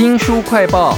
新书快报，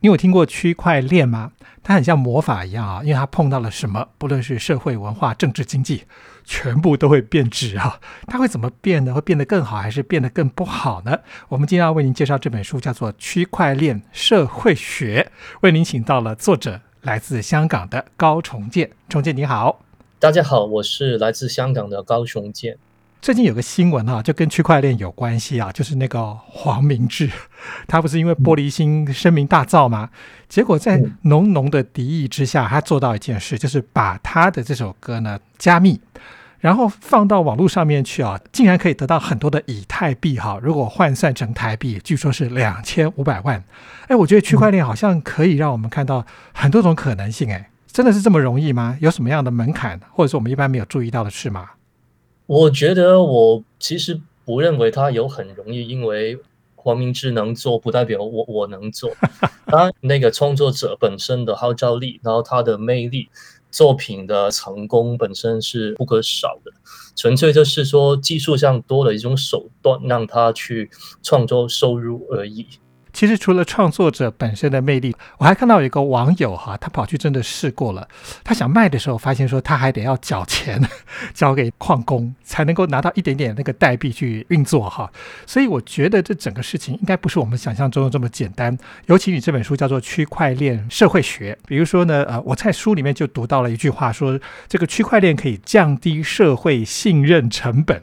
你有听过区块链吗？它很像魔法一样啊，因为它碰到了什么，不论是社会、文化、政治、经济，全部都会变质啊。它会怎么变呢？会变得更好，还是变得更不好呢？我们今天要为您介绍这本书，叫做《区块链社会学》，为您请到了作者，来自香港的高崇建。崇建你好，大家好，我是来自香港的高崇建。最近有个新闻啊，就跟区块链有关系啊，就是那个黄明志，他不是因为玻璃心声名大噪吗？结果在浓浓的敌意之下，他做到一件事，就是把他的这首歌呢加密，然后放到网络上面去啊，竟然可以得到很多的以太币哈。如果换算成台币，据说是两千五百万。哎，我觉得区块链好像可以让我们看到很多种可能性。哎，真的是这么容易吗？有什么样的门槛，或者是我们一般没有注意到的事吗？我觉得我其实不认为他有很容易，因为黄明志能做不代表我我能做。他那个创作者本身的号召力，然后他的魅力，作品的成功本身是不可少的。纯粹就是说技术上多了一种手段，让他去创作收入而已。其实除了创作者本身的魅力，我还看到有一个网友哈，他跑去真的试过了。他想卖的时候，发现说他还得要缴钱，交给矿工才能够拿到一点点那个代币去运作哈。所以我觉得这整个事情应该不是我们想象中的这么简单。尤其你这本书叫做《区块链社会学》，比如说呢，呃，我在书里面就读到了一句话，说这个区块链可以降低社会信任成本。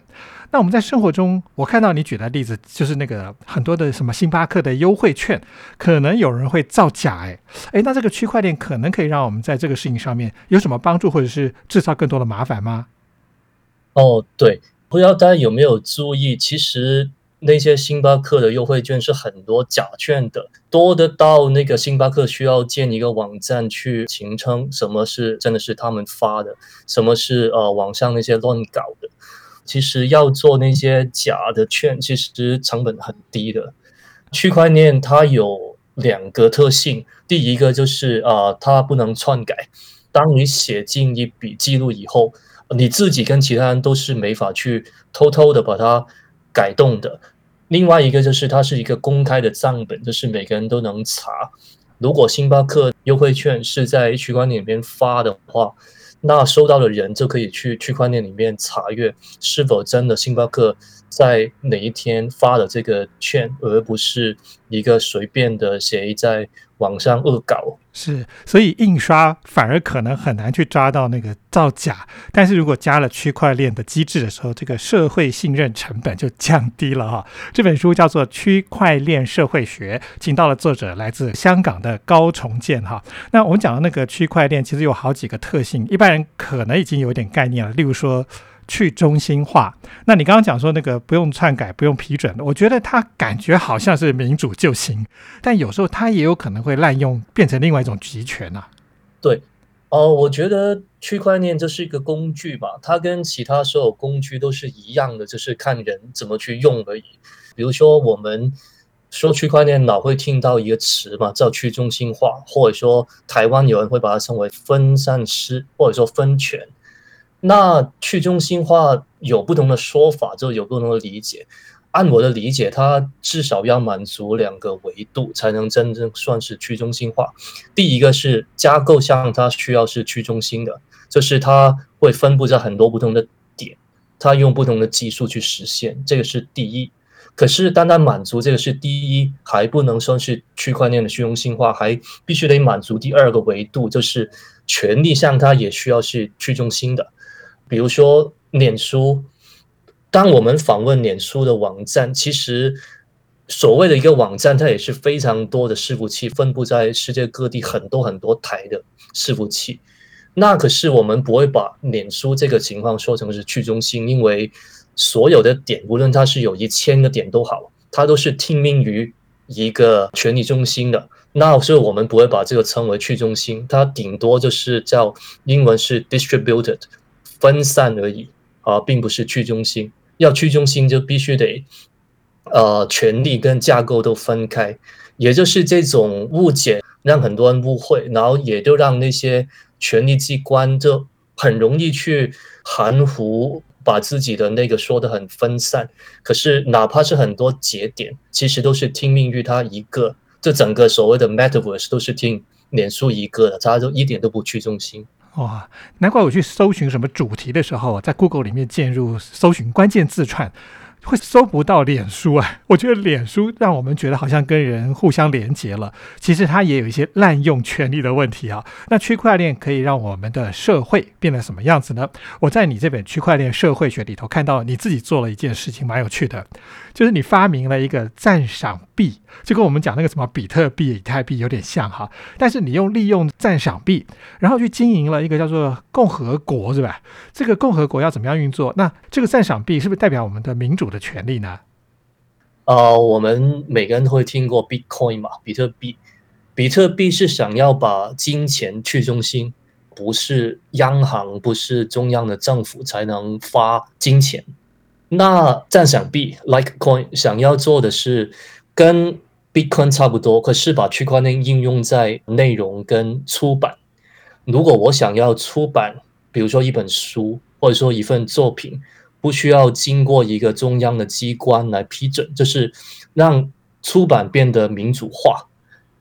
那我们在生活中，我看到你举的例子，就是那个很多的什么星巴克的优惠券，可能有人会造假，哎，哎，那这个区块链可能可以让我们在这个事情上面有什么帮助，或者是制造更多的麻烦吗？哦，对，不知道大家有没有注意，其实那些星巴克的优惠券是很多假券的，多的到那个星巴克需要建一个网站去形成什么是真的是他们发的，什么是呃网上那些乱搞的。其实要做那些假的券，其实成本很低的。区块链它有两个特性，第一个就是啊，它不能篡改。当你写进一笔记录以后，你自己跟其他人都是没法去偷偷的把它改动的。另外一个就是它是一个公开的账本，就是每个人都能查。如果星巴克优惠券是在区块链里面发的话。那收到的人就可以去区块链里面查阅是否真的星巴克在哪一天发的这个券，而不是一个随便的谁在网上恶搞。是，所以印刷反而可能很难去抓到那个造假。但是如果加了区块链的机制的时候，这个社会信任成本就降低了哈。这本书叫做《区块链社会学》，请到了作者来自香港的高重建哈。那我们讲的那个区块链其实有好几个特性，一般人可能已经有点概念了，例如说。去中心化，那你刚刚讲说那个不用篡改、不用批准，我觉得它感觉好像是民主就行，但有时候它也有可能会滥用，变成另外一种集权啊。对，哦，我觉得区块链就是一个工具吧，它跟其他所有工具都是一样的，就是看人怎么去用而已。比如说我们说区块链，老会听到一个词嘛，叫去中心化，或者说台湾有人会把它称为分散式，或者说分权。那去中心化有不同的说法，就有不同的理解。按我的理解，它至少要满足两个维度，才能真正算是去中心化。第一个是架构上它需要是去中心的，就是它会分布在很多不同的点，它用不同的技术去实现，这个是第一。可是单单满足这个是第一，还不能算是区块链的去中心化，还必须得满足第二个维度，就是权力上它也需要是去中心的。比如说，脸书，当我们访问脸书的网站，其实所谓的一个网站，它也是非常多的伺服器分布在世界各地，很多很多台的伺服器。那可是我们不会把脸书这个情况说成是去中心，因为所有的点，无论它是有一千个点都好，它都是听命于一个权力中心的。那所以我们不会把这个称为去中心，它顶多就是叫英文是 distributed。分散而已啊，并不是去中心。要去中心，就必须得呃，权力跟架构都分开。也就是这种误解，让很多人误会，然后也就让那些权力机关就很容易去含糊把自己的那个说的很分散，可是哪怕是很多节点，其实都是听命于他一个。这整个所谓的 Metaverse 都是听脸书一个的，他就一点都不去中心。哇，难怪我去搜寻什么主题的时候，在 Google 里面进入搜寻关键字串。会搜不到脸书啊？我觉得脸书让我们觉得好像跟人互相连接了，其实它也有一些滥用权力的问题啊。那区块链可以让我们的社会变得什么样子呢？我在你这本《区块链社会学》里头看到你自己做了一件事情，蛮有趣的，就是你发明了一个赞赏币，就跟我们讲那个什么比特币、以太币有点像哈。但是你用利用赞赏币，然后去经营了一个叫做共和国，是吧？这个共和国要怎么样运作？那这个赞赏币是不是代表我们的民主？的权利呢？呃，我们每个人都会听过 Bitcoin 嘛，比特币。比特币是想要把金钱去中心，不是央行，不是中央的政府才能发金钱。那赞赏币 Litecoin 想要做的是跟 Bitcoin 差不多，可是把区块链应用在内容跟出版。如果我想要出版，比如说一本书，或者说一份作品。不需要经过一个中央的机关来批准，就是让出版变得民主化。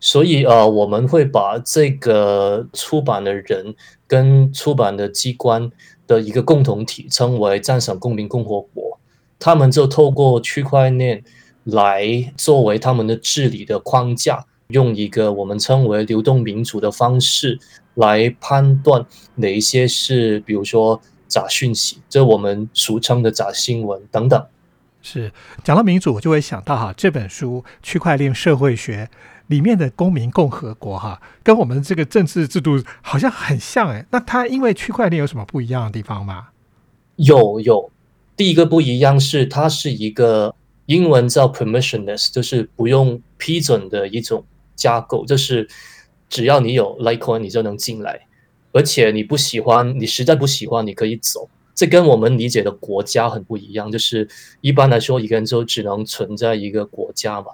所以呃，我们会把这个出版的人跟出版的机关的一个共同体称为“赞赏公民共和国”。他们就透过区块链来作为他们的治理的框架，用一个我们称为流动民主的方式来判断哪一些是，比如说。假讯息，这我们俗称的假新闻等等。是讲到民主，我就会想到哈，这本书《区块链社会学》里面的公民共和国哈，跟我们这个政治制度好像很像哎。那它因为区块链有什么不一样的地方吗？有有，第一个不一样是它是一个英文叫 permissionless，就是不用批准的一种架构，就是只要你有 Litecoin，你就能进来。而且你不喜欢，你实在不喜欢，你可以走。这跟我们理解的国家很不一样。就是一般来说，一个人就只能存在一个国家嘛。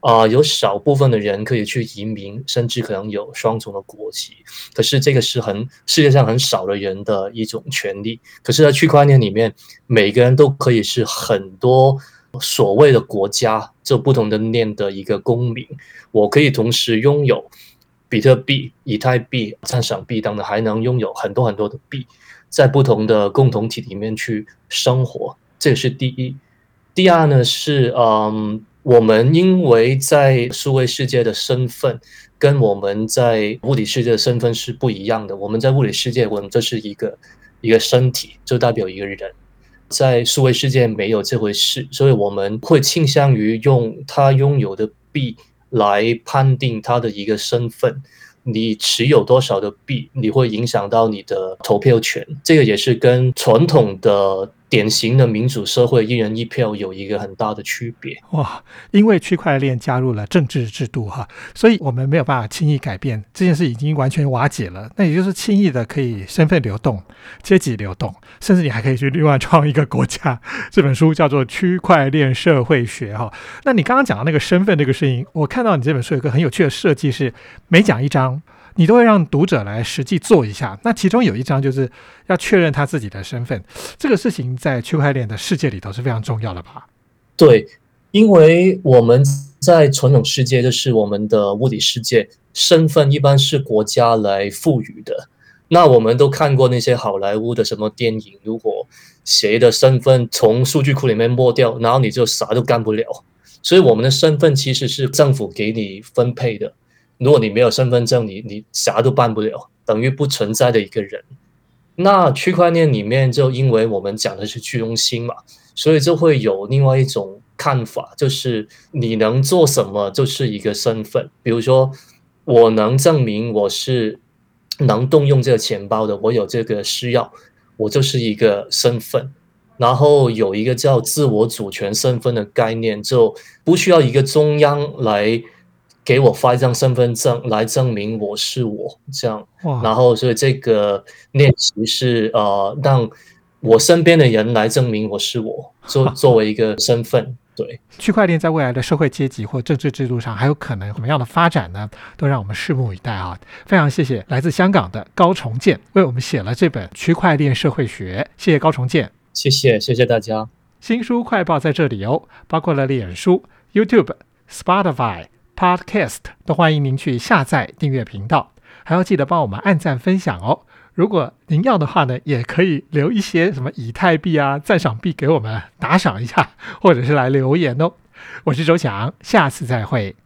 啊，有少部分的人可以去移民，甚至可能有双重的国籍。可是这个是很世界上很少的人的一种权利。可是，在区块链里面，每个人都可以是很多所谓的国家，就不同的链的一个公民。我可以同时拥有。比特币、以太币、赞赏币等等，还能拥有很多很多的币，在不同的共同体里面去生活，这是第一。第二呢是，嗯，我们因为在数位世界的身份跟我们在物理世界的身份是不一样的。我们在物理世界，我们这是一个一个身体，就代表一个人；在数位世界没有这回事，所以我们会倾向于用他拥有的币。来判定他的一个身份，你持有多少的币，你会影响到你的投票权。这个也是跟传统的。典型的民主社会，一人一票有一个很大的区别哇！因为区块链加入了政治制度哈，所以我们没有办法轻易改变这件事，已经完全瓦解了。那也就是轻易的可以身份流动、阶级流动，甚至你还可以去另外创一个国家。这本书叫做《区块链社会学》哈。那你刚刚讲到那个身份这个事情，我看到你这本书有个很有趣的设计，是每讲一章。你都会让读者来实际做一下，那其中有一章就是要确认他自己的身份，这个事情在区块链的世界里头是非常重要的吧？对，因为我们在传统世界就是我们的物理世界，身份一般是国家来赋予的。那我们都看过那些好莱坞的什么电影，如果谁的身份从数据库里面抹掉，然后你就啥都干不了。所以我们的身份其实是政府给你分配的。如果你没有身份证，你你啥都办不了，等于不存在的一个人。那区块链里面就因为我们讲的是去中心嘛，所以就会有另外一种看法，就是你能做什么就是一个身份。比如说，我能证明我是能动用这个钱包的，我有这个需要，我就是一个身份。然后有一个叫自我主权身份的概念，就不需要一个中央来。给我发一张身份证来证明我是我，这样，然后所以这个练习是呃，让我身边的人来证明我是我，作作为一个身份。对，区块链在未来的社会阶级或政治制度上还有可能什么样的发展呢？都让我们拭目以待啊！非常谢谢来自香港的高重建为我们写了这本《区块链社会学》，谢谢高重建。谢谢，谢谢大家。新书快报在这里哦，包括了脸书、YouTube、Spotify、Podcast，都欢迎您去下载订阅频道，还要记得帮我们按赞分享哦。如果您要的话呢，也可以留一些什么以太币啊、赞赏币给我们打赏一下，或者是来留言哦。我是周翔，下次再会。